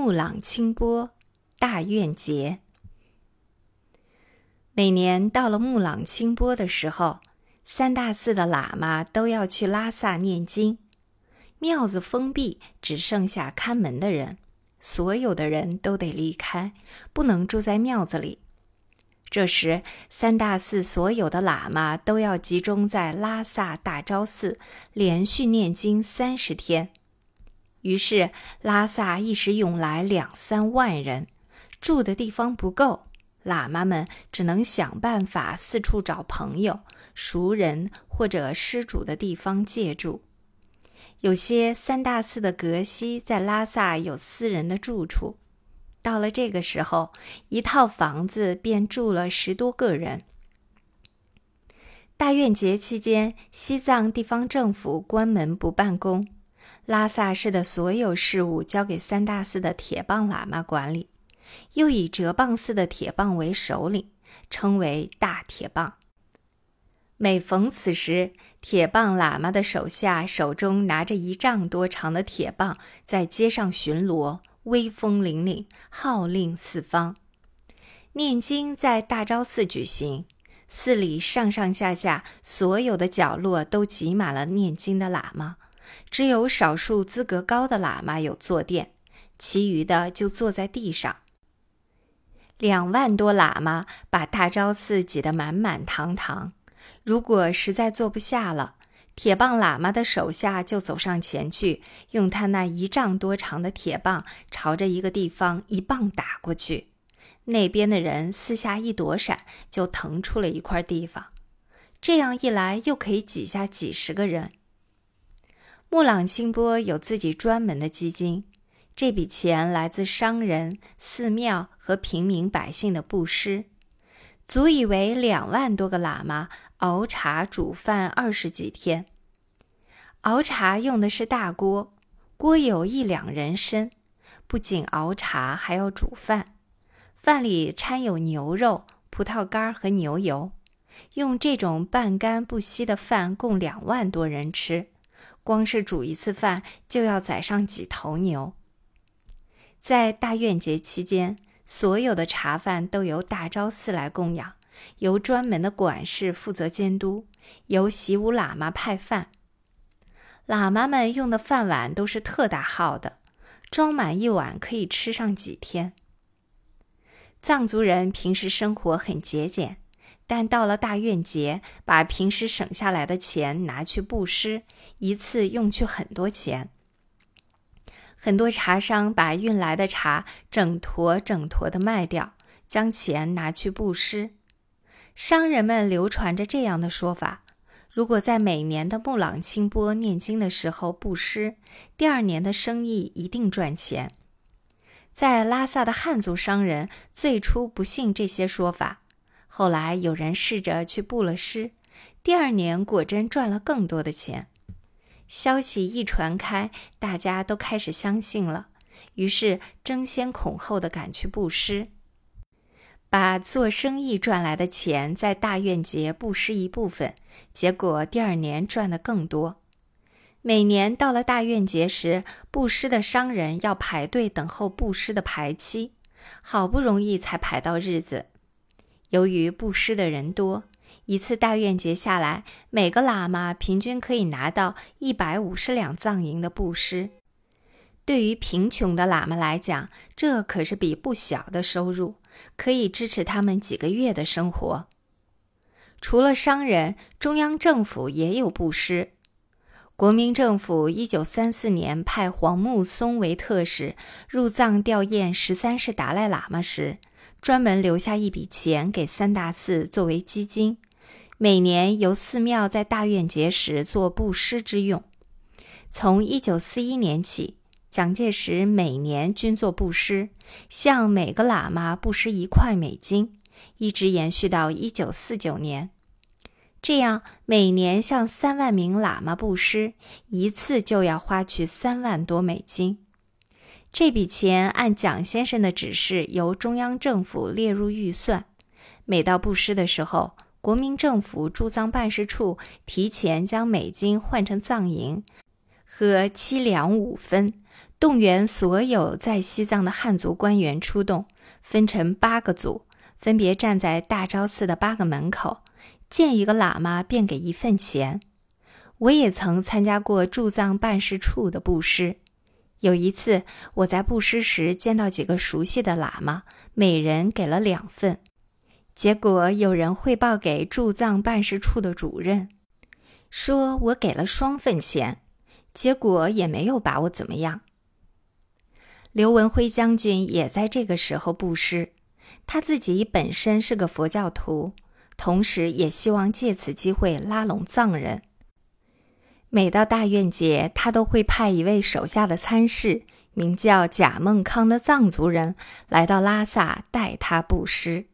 木朗清波大愿节。每年到了木朗清波的时候，三大寺的喇嘛都要去拉萨念经，庙子封闭，只剩下看门的人，所有的人都得离开，不能住在庙子里。这时，三大寺所有的喇嘛都要集中在拉萨大昭寺，连续念经三十天。于是，拉萨一时涌来两三万人，住的地方不够。喇嘛们只能想办法四处找朋友、熟人或者施主的地方借住。有些三大寺的格西在拉萨有私人的住处，到了这个时候，一套房子便住了十多个人。大愿节期间，西藏地方政府关门不办公，拉萨市的所有事务交给三大寺的铁棒喇嘛管理。又以哲蚌寺的铁棒为首领，称为大铁棒。每逢此时，铁棒喇嘛的手下手中拿着一丈多长的铁棒，在街上巡逻，威风凛凛，号令四方。念经在大昭寺举行，寺里上上下下所有的角落都挤满了念经的喇嘛，只有少数资格高的喇嘛有坐垫，其余的就坐在地上。两万多喇嘛把大昭寺挤得满满堂堂。如果实在坐不下了，铁棒喇嘛的手下就走上前去，用他那一丈多长的铁棒朝着一个地方一棒打过去，那边的人四下一躲闪，就腾出了一块地方。这样一来，又可以挤下几十个人。木朗清波有自己专门的基金。这笔钱来自商人、寺庙和平民百姓的布施，足以为两万多个喇嘛熬茶煮饭二十几天。熬茶用的是大锅，锅有一两人深，不仅熬茶，还要煮饭。饭里掺有牛肉、葡萄干和牛油，用这种半干不稀的饭供两万多人吃，光是煮一次饭就要宰上几头牛。在大愿节期间，所有的茶饭都由大昭寺来供养，由专门的管事负责监督，由习武喇嘛派饭。喇嘛们用的饭碗都是特大号的，装满一碗可以吃上几天。藏族人平时生活很节俭，但到了大愿节，把平时省下来的钱拿去布施，一次用去很多钱。很多茶商把运来的茶整坨整坨的卖掉，将钱拿去布施。商人们流传着这样的说法：如果在每年的木朗清波念经的时候布施，第二年的生意一定赚钱。在拉萨的汉族商人最初不信这些说法，后来有人试着去布了施，第二年果真赚了更多的钱。消息一传开，大家都开始相信了，于是争先恐后的赶去布施，把做生意赚来的钱在大愿节布施一部分，结果第二年赚的更多。每年到了大愿节时，布施的商人要排队等候布施的排期，好不容易才排到日子。由于布施的人多。一次大愿节下来，每个喇嘛平均可以拿到一百五十两藏银的布施。对于贫穷的喇嘛来讲，这可是笔不小的收入，可以支持他们几个月的生活。除了商人，中央政府也有布施。国民政府一九三四年派黄木松为特使入藏吊唁十三世达赖喇嘛时，专门留下一笔钱给三大寺作为基金。每年由寺庙在大愿节时做布施之用。从一九四一年起，蒋介石每年均做布施，向每个喇嘛布施一块美金，一直延续到一九四九年。这样，每年向三万名喇嘛布施一次，就要花去三万多美金。这笔钱按蒋先生的指示，由中央政府列入预算。每到布施的时候，国民政府驻藏办事处提前将美金换成藏银，和七两五分，动员所有在西藏的汉族官员出动，分成八个组，分别站在大昭寺的八个门口，见一个喇嘛便给一份钱。我也曾参加过驻藏办事处的布施。有一次，我在布施时见到几个熟悉的喇嘛，每人给了两份。结果有人汇报给驻藏办事处的主任，说我给了双份钱，结果也没有把我怎么样。刘文辉将军也在这个时候布施，他自己本身是个佛教徒，同时也希望借此机会拉拢藏人。每到大院节，他都会派一位手下的参事，名叫贾孟康的藏族人来到拉萨代他布施。